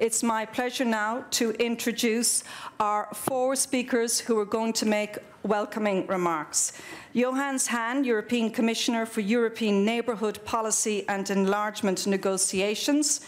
It's my pleasure now to introduce our four speakers who are going to make welcoming remarks. Johannes Hahn, European Commissioner for European Neighbourhood Policy and Enlargement Negotiations.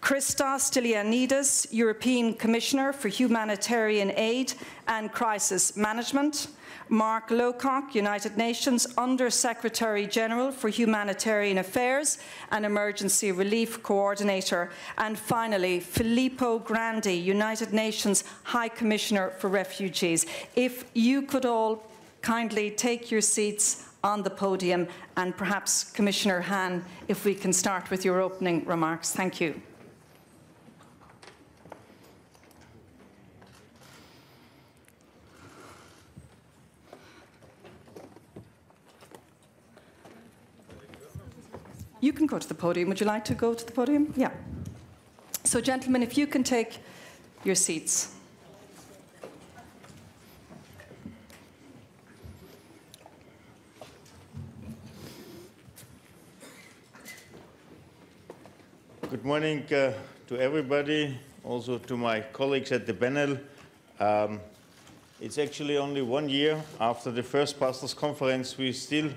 Christos Stylianides, European Commissioner for Humanitarian Aid and Crisis Management. Mark Lowcock, United Nations Under Secretary General for Humanitarian Affairs and Emergency Relief Coordinator. And finally, Filippo Grandi, United Nations High Commissioner for Refugees. If you could all kindly take your seats on the podium and perhaps Commissioner Hahn, if we can start with your opening remarks. Thank you. You can go to the podium. Would you like to go to the podium? Yeah. So, gentlemen, if you can take your seats. Good morning uh, to everybody, also to my colleagues at the panel. Um, it's actually only one year after the first Brussels conference. We still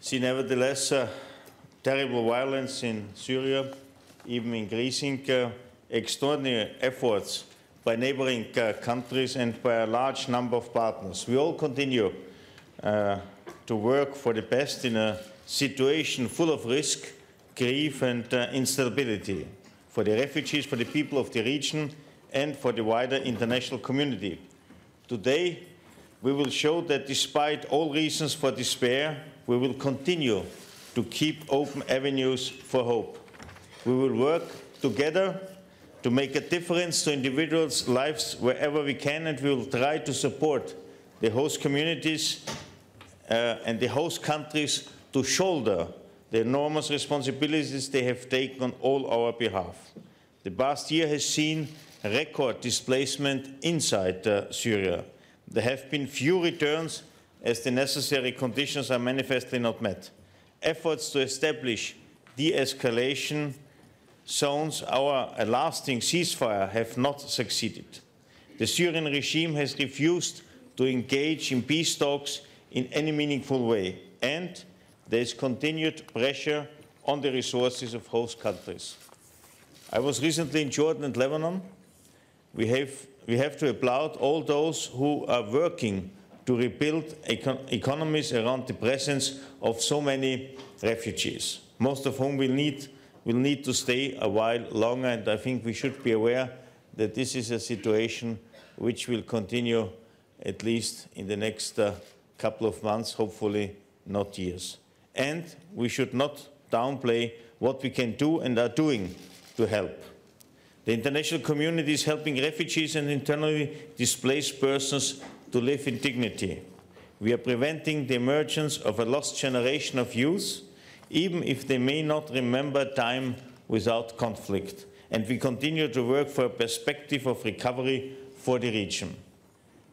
see, nevertheless, uh, terrible violence in Syria, even increasing uh, extraordinary efforts by neighboring uh, countries and by a large number of partners. We all continue uh, to work for the best in a situation full of risk, grief, and uh, instability for the refugees, for the people of the region, and for the wider international community. Today, we will show that despite all reasons for despair, we will continue to keep open avenues for hope. We will work together to make a difference to individuals' lives wherever we can, and we will try to support the host communities uh, and the host countries to shoulder the enormous responsibilities they have taken on all our behalf. The past year has seen record displacement inside uh, Syria. There have been few returns as the necessary conditions are manifestly not met efforts to establish de-escalation zones, our lasting ceasefire, have not succeeded. The Syrian regime has refused to engage in peace talks in any meaningful way, and there is continued pressure on the resources of host countries. I was recently in Jordan and Lebanon. We have, we have to applaud all those who are working to rebuild econ economies around the presence of so many refugees, most of whom will need, will need to stay a while longer. And I think we should be aware that this is a situation which will continue at least in the next uh, couple of months, hopefully not years. And we should not downplay what we can do and are doing to help. The international community is helping refugees and internally displaced persons to live in dignity. We are preventing the emergence of a lost generation of youth, even if they may not remember time without conflict. And we continue to work for a perspective of recovery for the region.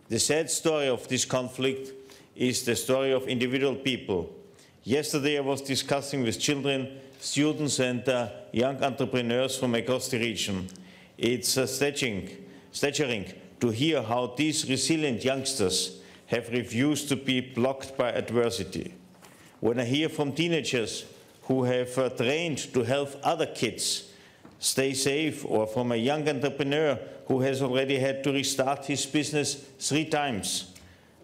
The sad story of this conflict is the story of individual people. Yesterday I was discussing with children, students and uh, young entrepreneurs from across the region. It's uh, staggering, staggering to hear how these resilient youngsters have refused to be blocked by adversity. When I hear from teenagers who have uh, trained to help other kids stay safe, or from a young entrepreneur who has already had to restart his business three times,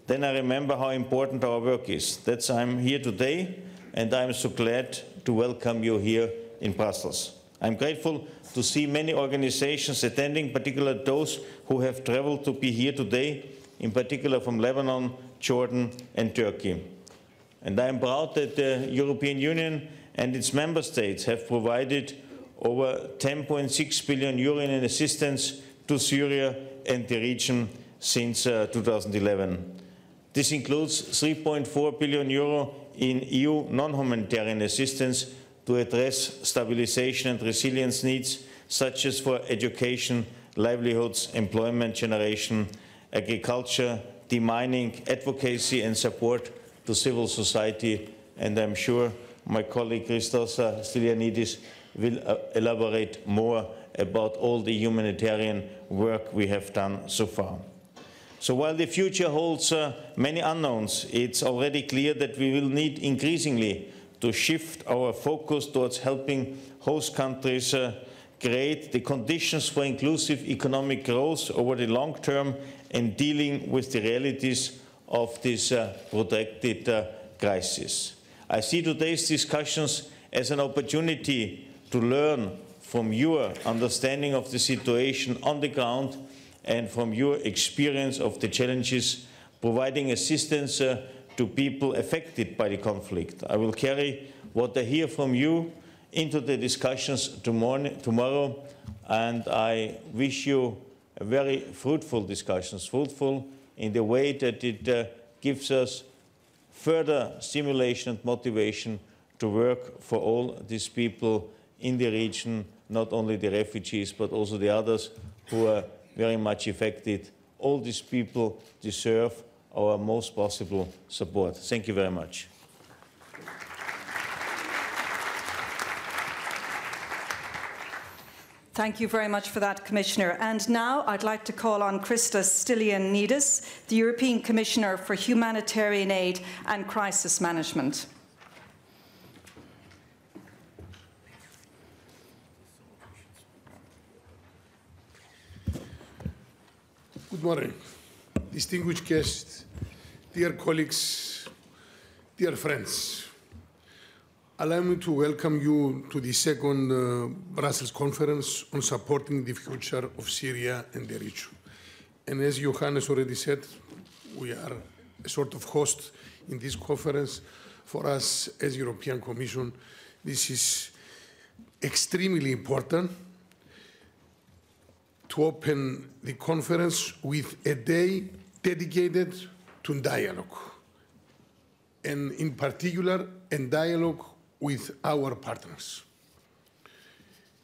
then I remember how important our work is. That's why I'm here today, and I'm so glad to welcome you here in Brussels. I'm grateful to see many organizations attending, particularly those who have traveled to be here today, in particular from Lebanon, Jordan, and Turkey. And I am proud that the European Union and its member states have provided over 10.6 billion euro in assistance to Syria and the region since uh, 2011. This includes 3.4 billion euro in EU non-humanitarian assistance to address stabilization and resilience needs, such as for education, livelihoods, employment generation, agriculture, demining, advocacy and support to civil society. And I'm sure my colleague Christos Stylianides will uh, elaborate more about all the humanitarian work we have done so far. So while the future holds uh, many unknowns, it's already clear that we will need increasingly to shift our focus towards helping host countries uh, create the conditions for inclusive economic growth over the long term and dealing with the realities of this uh, uh, crisis. I see today's discussions as an opportunity to learn from your understanding of the situation on the ground and from your experience of the challenges providing assistance uh, to people affected by the conflict. I will carry what I hear from you into the discussions tomorrow, and I wish you a very fruitful discussions, fruitful in the way that it uh, gives us further stimulation and motivation to work for all these people in the region, not only the refugees, but also the others who are very much affected. All these people deserve our most possible support. Thank you very much. Thank you very much for that, Commissioner. And now I'd like to call on Christos Stylianides, the European Commissioner for Humanitarian Aid and Crisis Management. Good morning, distinguished guests, dear colleagues, dear friends. Allow me to welcome you to the second uh, Brussels conference on supporting the future of Syria and the region. And as Johannes already said, we are a sort of host in this conference. For us as European Commission, this is extremely important to open the conference with a day dedicated to dialogue, and in particular, a dialogue with our partners.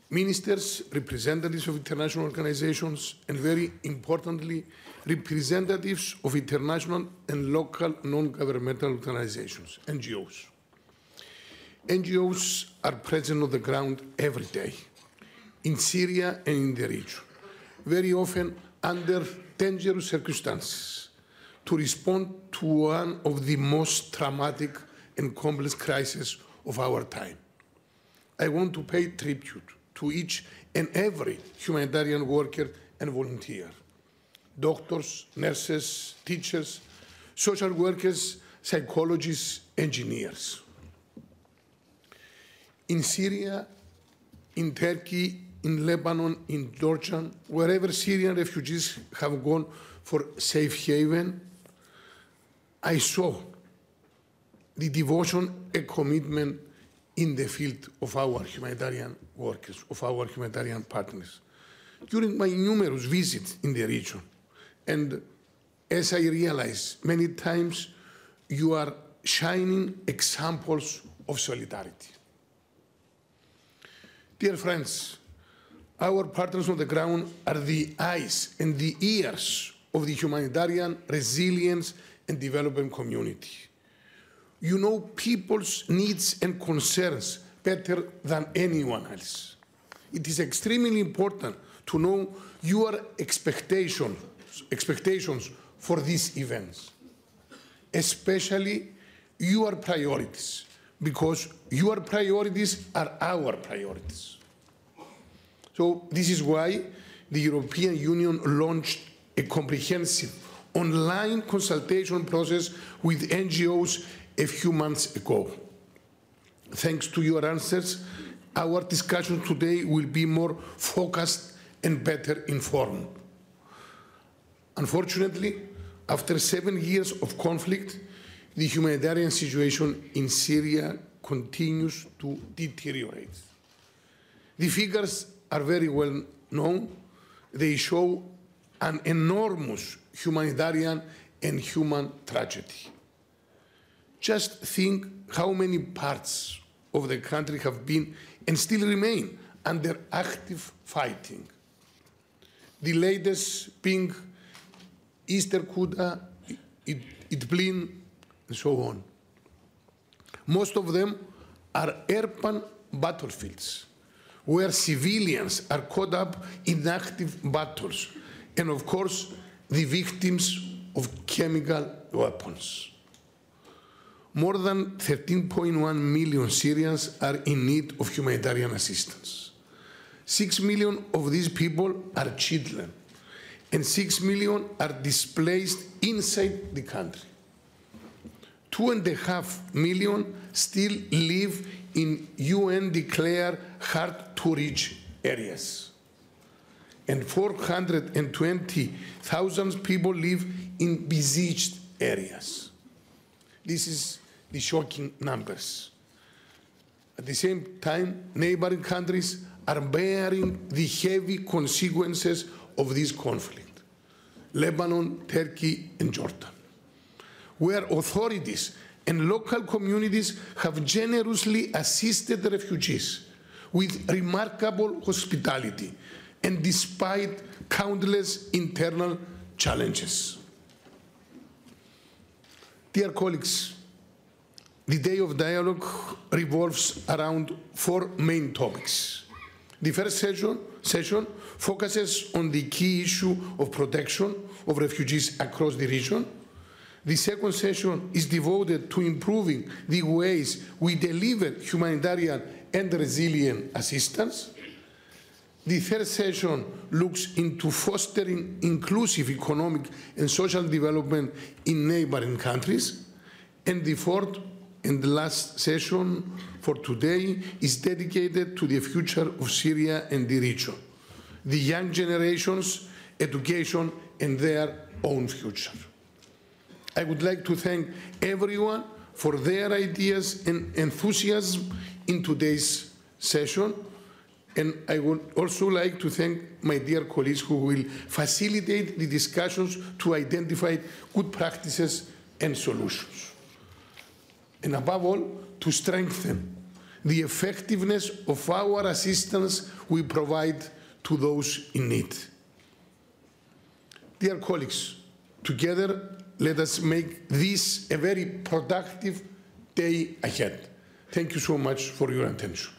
Ministers, representatives of international organizations, and very importantly, representatives of international and local non-governmental organizations, NGOs. NGOs are present on the ground every day, in Syria and in the region, very often under dangerous circumstances, to respond to one of the most traumatic and complex crises of our time. I want to pay tribute to each and every humanitarian worker and volunteer, doctors, nurses, teachers, social workers, psychologists, engineers. In Syria, in Turkey, in Lebanon, in Jordan, wherever Syrian refugees have gone for safe haven, I saw the devotion and commitment in the field of our humanitarian workers, of our humanitarian partners. During my numerous visits in the region, and as I realized many times, you are shining examples of solidarity. Dear friends, our partners on the ground are the eyes and the ears of the humanitarian resilience and development community you know people's needs and concerns better than anyone else. It is extremely important to know your expectations, expectations for these events, especially your priorities, because your priorities are our priorities. So this is why the European Union launched a comprehensive online consultation process with NGOs a few months ago. Thanks to your answers, our discussion today will be more focused and better informed. Unfortunately, after seven years of conflict, the humanitarian situation in Syria continues to deteriorate. The figures are very well known. They show an enormous humanitarian and human tragedy. Just think how many parts of the country have been and still remain under active fighting. The latest being Easter Ghouta, Idlib, and so on. Most of them are urban battlefields where civilians are caught up in active battles, and of course, the victims of chemical weapons. More than 13.1 million Syrians are in need of humanitarian assistance. Six million of these people are children, and six million are displaced inside the country. Two and a half million still live in UN declared hard to reach areas. And 420,000 people live in besieged areas. This is the shocking numbers. At the same time, neighboring countries are bearing the heavy consequences of this conflict Lebanon, Turkey, and Jordan, where authorities and local communities have generously assisted refugees with remarkable hospitality and despite countless internal challenges. Dear colleagues, the day of dialogue revolves around four main topics. The first session, session focuses on the key issue of protection of refugees across the region. The second session is devoted to improving the ways we deliver humanitarian and resilient assistance. The third session looks into fostering inclusive economic and social development in neighboring countries. And the fourth and the last session for today is dedicated to the future of Syria and the region, the young generations, education, and their own future. I would like to thank everyone for their ideas and enthusiasm in today's session. And I would also like to thank my dear colleagues who will facilitate the discussions to identify good practices and solutions. And above all, to strengthen the effectiveness of our assistance we provide to those in need. Dear colleagues, together let us make this a very productive day ahead. Thank you so much for your attention.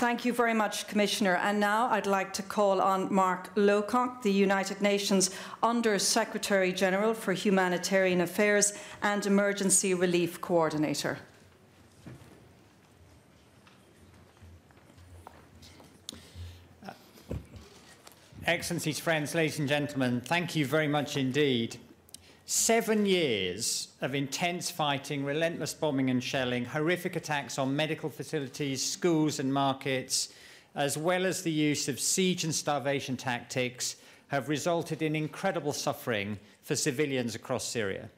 Thank you very much, Commissioner. And now I'd like to call on Mark Lowcock, the United Nations Under Secretary General for Humanitarian Affairs and Emergency Relief Coordinator. Excellencies, friends, ladies and gentlemen, thank you very much indeed. Seven years of intense fighting, relentless bombing and shelling, horrific attacks on medical facilities, schools and markets, as well as the use of siege and starvation tactics, have resulted in incredible suffering for civilians across Syria.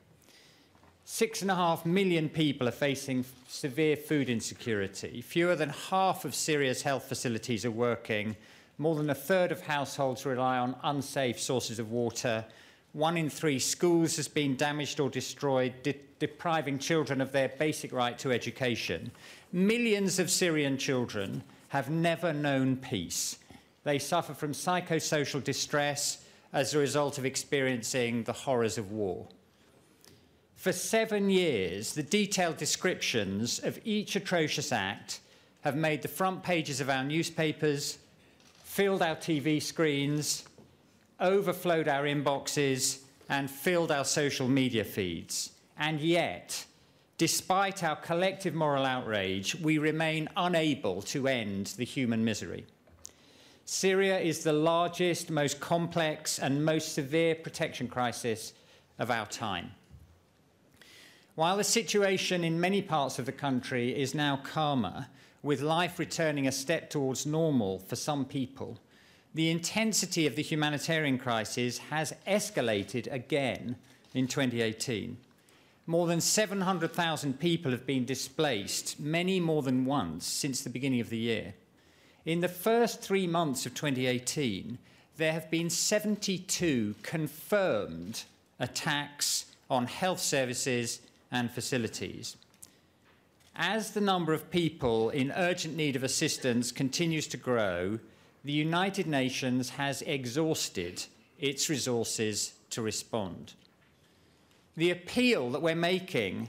Six and a half million people are facing severe food insecurity. Fewer than half of Syria's health facilities are working more than a third of households rely on unsafe sources of water. One in three schools has been damaged or destroyed, de depriving children of their basic right to education. Millions of Syrian children have never known peace. They suffer from psychosocial distress as a result of experiencing the horrors of war. For seven years, the detailed descriptions of each atrocious act have made the front pages of our newspapers, filled our TV screens, overflowed our inboxes, and filled our social media feeds. And yet, despite our collective moral outrage, we remain unable to end the human misery. Syria is the largest, most complex, and most severe protection crisis of our time. While the situation in many parts of the country is now calmer, with life returning a step towards normal for some people, the intensity of the humanitarian crisis has escalated again in 2018. More than 700,000 people have been displaced, many more than once, since the beginning of the year. In the first three months of 2018, there have been 72 confirmed attacks on health services and facilities. As the number of people in urgent need of assistance continues to grow, the United Nations has exhausted its resources to respond. The appeal that we're making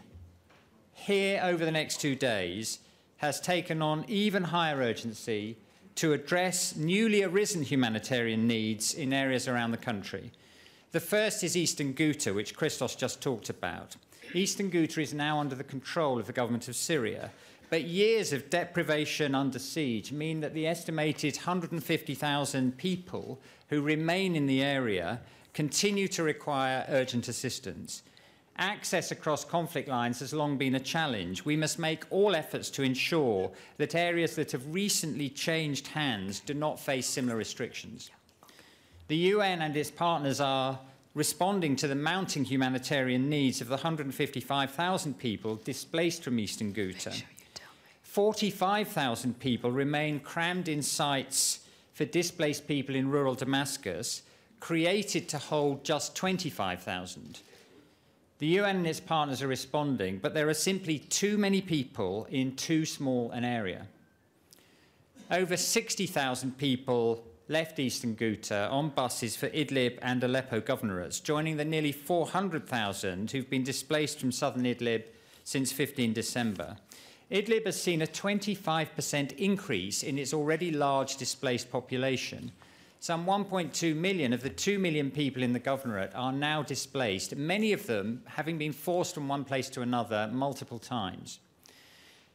here over the next two days has taken on even higher urgency to address newly arisen humanitarian needs in areas around the country. The first is Eastern Ghouta, which Christos just talked about. Eastern Ghouta is now under the control of the government of Syria, but years of deprivation under siege mean that the estimated 150,000 people who remain in the area continue to require urgent assistance. Access across conflict lines has long been a challenge. We must make all efforts to ensure that areas that have recently changed hands do not face similar restrictions. The UN and its partners are responding to the mounting humanitarian needs of the 155,000 people displaced from eastern Ghouta. 45,000 people remain crammed in sites for displaced people in rural Damascus, created to hold just 25,000. The UN and its partners are responding, but there are simply too many people in too small an area. Over 60,000 people left eastern Ghouta on buses for Idlib and Aleppo governorates, joining the nearly 400,000 who've been displaced from southern Idlib since 15 December. Idlib has seen a 25% increase in its already large displaced population. Some 1.2 million of the 2 million people in the governorate are now displaced, many of them having been forced from one place to another multiple times.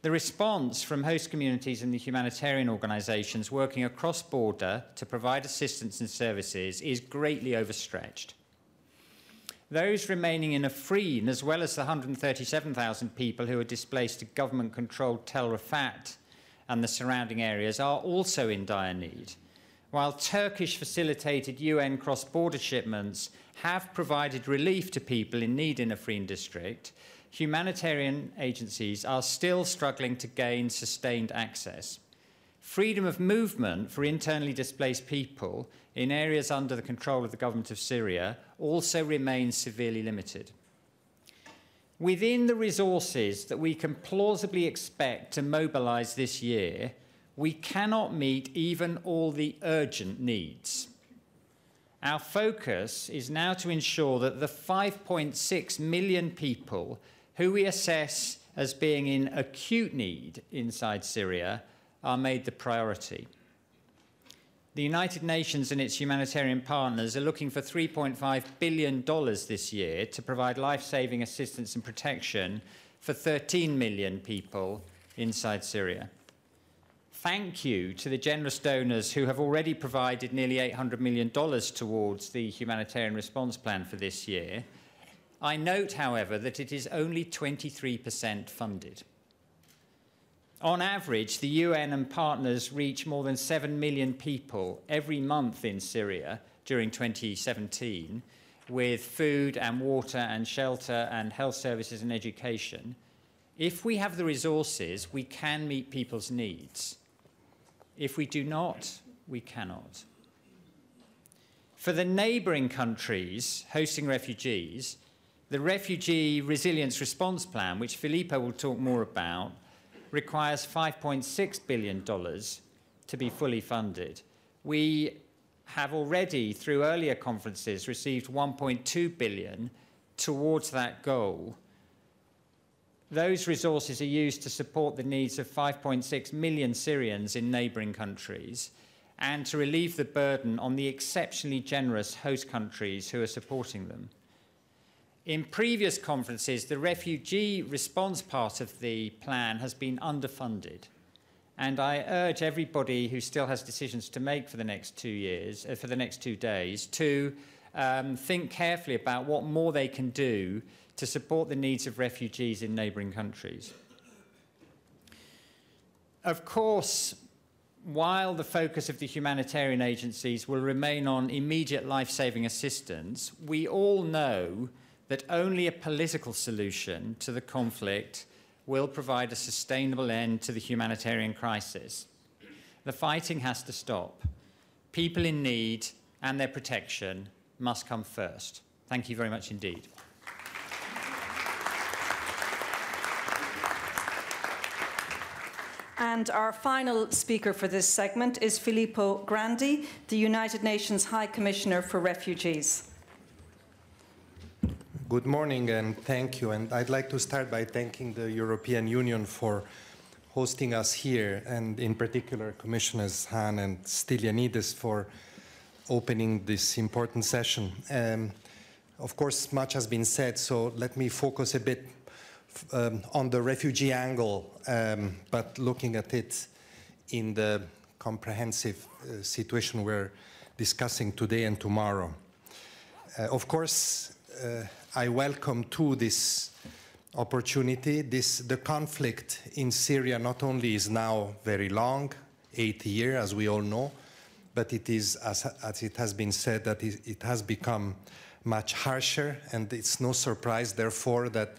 The response from host communities and the humanitarian organisations working across border to provide assistance and services is greatly overstretched. Those remaining in Afrin, as well as the 137,000 people who are displaced to government controlled Tel Rifat and the surrounding areas, are also in dire need. While Turkish facilitated UN cross border shipments have provided relief to people in need in Afrin district, humanitarian agencies are still struggling to gain sustained access. Freedom of movement for internally displaced people in areas under the control of the government of Syria also remains severely limited. Within the resources that we can plausibly expect to mobilise this year, we cannot meet even all the urgent needs. Our focus is now to ensure that the 5.6 million people who we assess as being in acute need inside Syria are made the priority. The United Nations and its humanitarian partners are looking for $3.5 billion this year to provide life saving assistance and protection for 13 million people inside Syria. Thank you to the generous donors who have already provided nearly $800 million towards the humanitarian response plan for this year I note, however, that it is only 23% funded. On average, the UN and partners reach more than 7 million people every month in Syria during 2017 with food and water and shelter and health services and education. If we have the resources, we can meet people's needs. If we do not, we cannot. For the neighbouring countries hosting refugees, the Refugee Resilience Response Plan, which Filippo will talk more about, requires $5.6 billion to be fully funded. We have already, through earlier conferences, received 1.2 billion towards that goal. Those resources are used to support the needs of 5.6 million Syrians in neighbouring countries and to relieve the burden on the exceptionally generous host countries who are supporting them. In previous conferences, the refugee response part of the plan has been underfunded. And I urge everybody who still has decisions to make for the next two years, uh, for the next two days, to um, think carefully about what more they can do to support the needs of refugees in neighbouring countries. Of course, while the focus of the humanitarian agencies will remain on immediate life saving assistance, we all know that only a political solution to the conflict will provide a sustainable end to the humanitarian crisis. The fighting has to stop. People in need and their protection must come first. Thank you very much indeed. And our final speaker for this segment is Filippo Grandi, the United Nations High Commissioner for Refugees. Good morning and thank you. And I'd like to start by thanking the European Union for hosting us here, and in particular, Commissioners Hahn and Stylianides for opening this important session. Um, of course, much has been said, so let me focus a bit um, on the refugee angle, um, but looking at it in the comprehensive uh, situation we're discussing today and tomorrow. Uh, of course, uh, I welcome too this opportunity. This, the conflict in Syria not only is now very long, eight years, as we all know, but it is, as, as it has been said, that it, it has become much harsher, and it's no surprise, therefore, that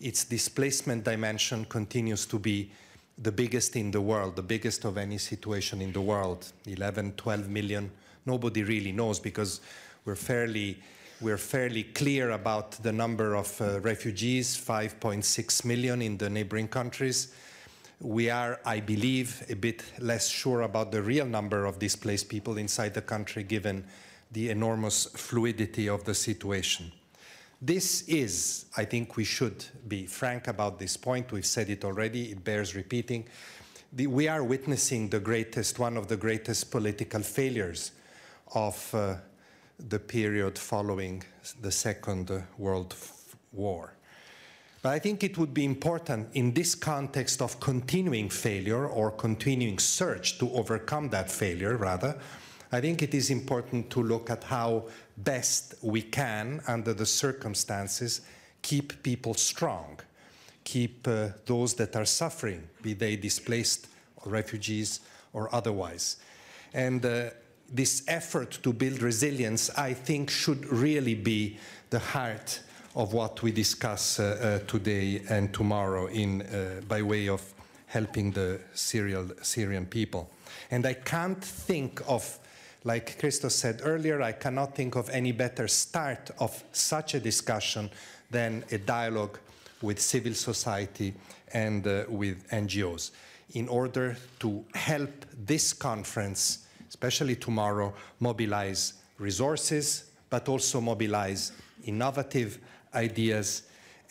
its displacement dimension continues to be the biggest in the world, the biggest of any situation in the world 11, 12 million. Nobody really knows because we're fairly, we're fairly clear about the number of uh, refugees 5.6 million in the neighboring countries. We are, I believe, a bit less sure about the real number of displaced people inside the country given the enormous fluidity of the situation. This is, I think we should be frank about this point. We've said it already, it bears repeating. The, we are witnessing the greatest, one of the greatest political failures of uh, the period following the Second World War. But I think it would be important in this context of continuing failure or continuing search to overcome that failure, rather, I think it is important to look at how best we can, under the circumstances, keep people strong, keep uh, those that are suffering, be they displaced or refugees or otherwise. And uh, this effort to build resilience, I think, should really be the heart of what we discuss uh, uh today and tomorrow in, uh, by way of helping the Syrian, Syrian people. And I can't think of like Christos said earlier, I cannot think of any better start of such a discussion than a dialogue with civil society and uh, with NGOs in order to help this conference, especially tomorrow, mobilize resources, but also mobilize innovative ideas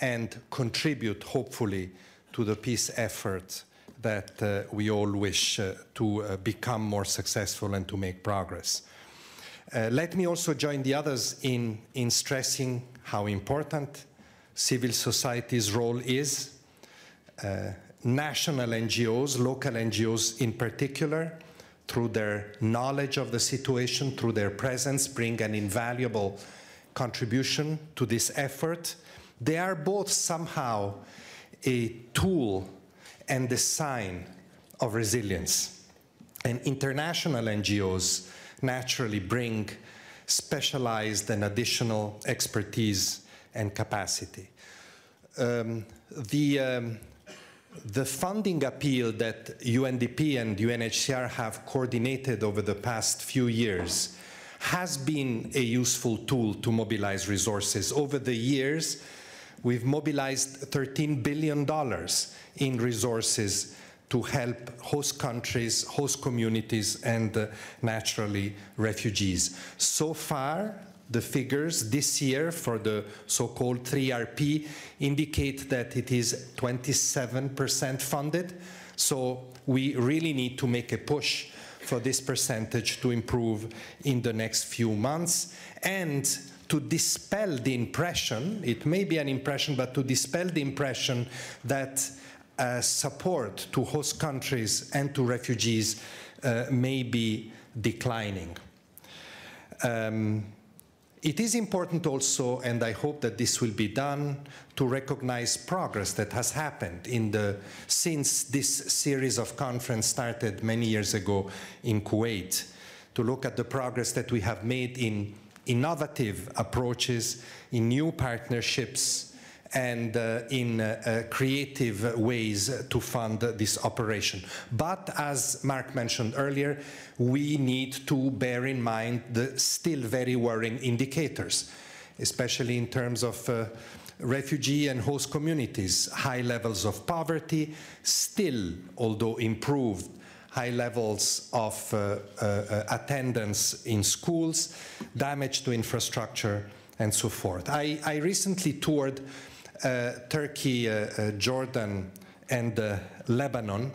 and contribute, hopefully, to the peace effort that uh, we all wish uh, to uh, become more successful and to make progress. Uh, let me also join the others in, in stressing how important civil society's role is. Uh, national NGOs, local NGOs in particular, through their knowledge of the situation, through their presence, bring an invaluable contribution to this effort. They are both somehow a tool and the sign of resilience. And international NGOs naturally bring specialized and additional expertise and capacity. Um, the, um, the funding appeal that UNDP and UNHCR have coordinated over the past few years has been a useful tool to mobilize resources. Over the years, we've mobilized $13 billion in resources to help host countries, host communities, and uh, naturally refugees. So far, the figures this year for the so-called 3RP indicate that it is 27% funded. So we really need to make a push for this percentage to improve in the next few months. And to dispel the impression, it may be an impression, but to dispel the impression that uh, support to host countries and to refugees uh, may be declining. Um, it is important also, and I hope that this will be done, to recognize progress that has happened in the, since this series of conference started many years ago in Kuwait, to look at the progress that we have made in innovative approaches, in new partnerships, and uh, in uh, uh, creative ways to fund this operation. But as Mark mentioned earlier, we need to bear in mind the still very worrying indicators, especially in terms of refugee and host communities, high levels of poverty, still, although improved, high levels of uh, uh, attendance in schools, damage to infrastructure, and so forth. I, I recently toured Turkey, uh, uh, Jordan, and uh, Lebanon.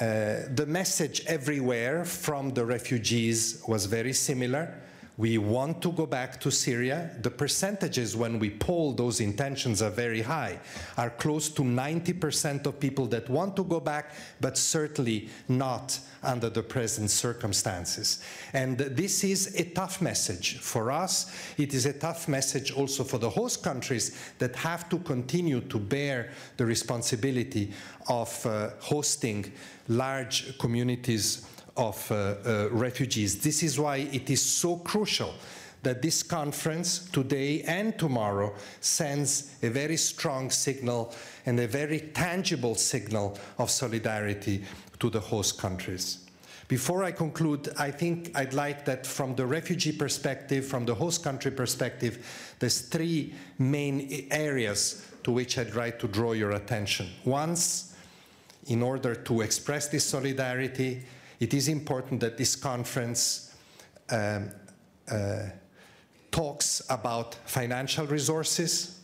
Uh, the message everywhere from the refugees was very similar. We want to go back to Syria. The percentages when we poll those intentions are very high, are close to 90% of people that want to go back, but certainly not under the present circumstances. And this is a tough message for us. It is a tough message also for the host countries that have to continue to bear the responsibility of uh, hosting large communities of uh, uh, refugees. This is why it is so crucial that this conference today and tomorrow sends a very strong signal and a very tangible signal of solidarity to the host countries. Before I conclude, I think I'd like that from the refugee perspective, from the host country perspective, there's three main areas to which I'd like to draw your attention. Once, in order to express this solidarity, it is important that this conference um, uh, talks about financial resources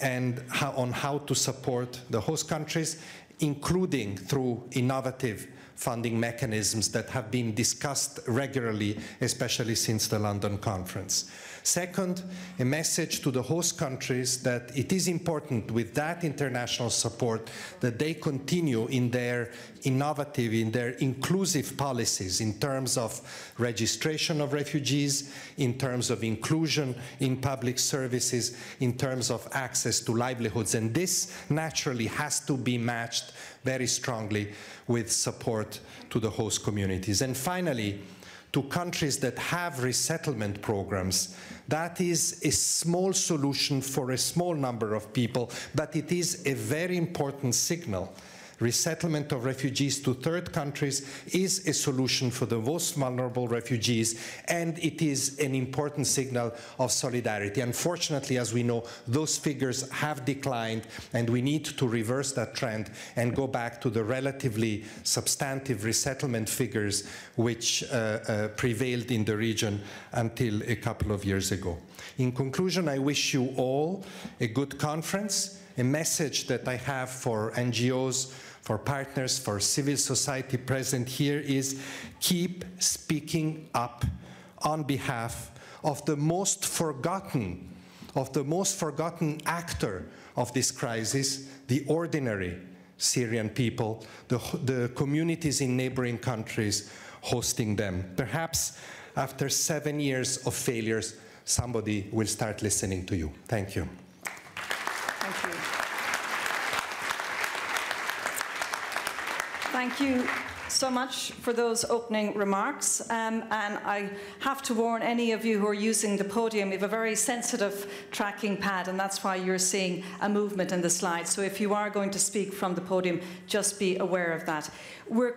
and how, on how to support the host countries, including through innovative funding mechanisms that have been discussed regularly, especially since the London conference. Second, a message to the host countries that it is important with that international support that they continue in their innovative, in their inclusive policies in terms of registration of refugees, in terms of inclusion in public services, in terms of access to livelihoods. And this naturally has to be matched very strongly with support to the host communities. And finally, to countries that have resettlement programs. That is a small solution for a small number of people, but it is a very important signal resettlement of refugees to third countries is a solution for the most vulnerable refugees, and it is an important signal of solidarity. Unfortunately, as we know, those figures have declined, and we need to reverse that trend and go back to the relatively substantive resettlement figures which uh, uh, prevailed in the region until a couple of years ago. In conclusion, I wish you all a good conference. A message that I have for NGOs, for partners, for civil society present here is keep speaking up on behalf of the most forgotten, of the most forgotten actor of this crisis, the ordinary Syrian people, the, the communities in neighboring countries hosting them. Perhaps after seven years of failures, somebody will start listening to you. Thank you. Thank you Thank you so much for those opening remarks. Um, and I have to warn any of you who are using the podium, we have a very sensitive tracking pad, and that's why you're seeing a movement in the slides. So if you are going to speak from the podium, just be aware of that. We're